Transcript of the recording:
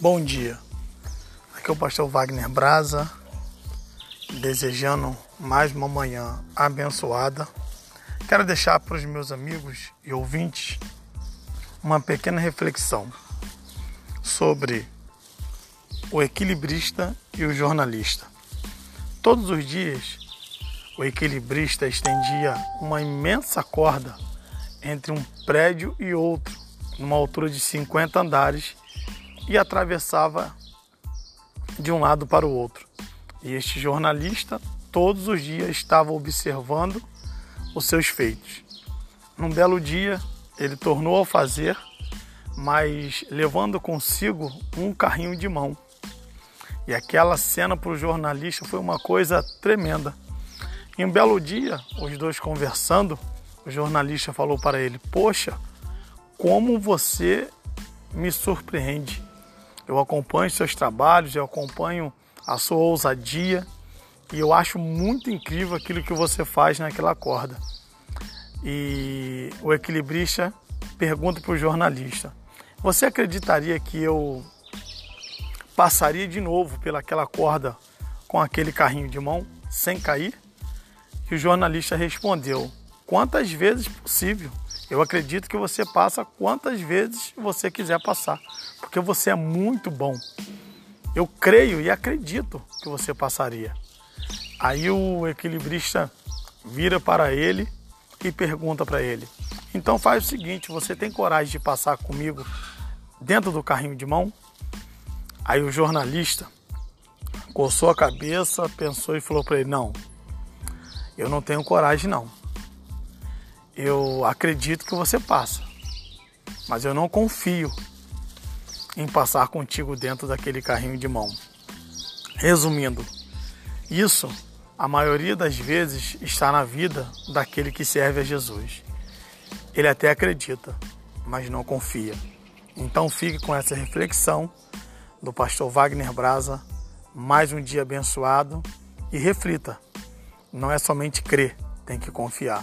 Bom dia, aqui é o pastor Wagner Braza, desejando mais uma manhã abençoada. Quero deixar para os meus amigos e ouvintes uma pequena reflexão sobre o equilibrista e o jornalista. Todos os dias, o equilibrista estendia uma imensa corda entre um prédio e outro, numa altura de 50 andares, e atravessava de um lado para o outro. E este jornalista todos os dias estava observando os seus feitos. Num belo dia, ele tornou a fazer, mas levando consigo um carrinho de mão. E aquela cena para o jornalista foi uma coisa tremenda. Em um belo dia, os dois conversando, o jornalista falou para ele: Poxa, como você me surpreende. Eu acompanho seus trabalhos, eu acompanho a sua ousadia e eu acho muito incrível aquilo que você faz naquela corda. E o equilibrista pergunta para o jornalista: Você acreditaria que eu passaria de novo pelaquela corda com aquele carrinho de mão sem cair? E o jornalista respondeu: Quantas vezes possível? Eu acredito que você passa quantas vezes você quiser passar, porque você é muito bom. Eu creio e acredito que você passaria. Aí o equilibrista vira para ele e pergunta para ele: Então faz o seguinte, você tem coragem de passar comigo dentro do carrinho de mão? Aí o jornalista coçou a cabeça, pensou e falou para ele: Não, eu não tenho coragem, não. Eu acredito que você passa, mas eu não confio em passar contigo dentro daquele carrinho de mão. Resumindo, isso a maioria das vezes está na vida daquele que serve a Jesus. Ele até acredita, mas não confia. Então fique com essa reflexão do pastor Wagner Braza. Mais um dia abençoado e reflita. Não é somente crer, tem que confiar.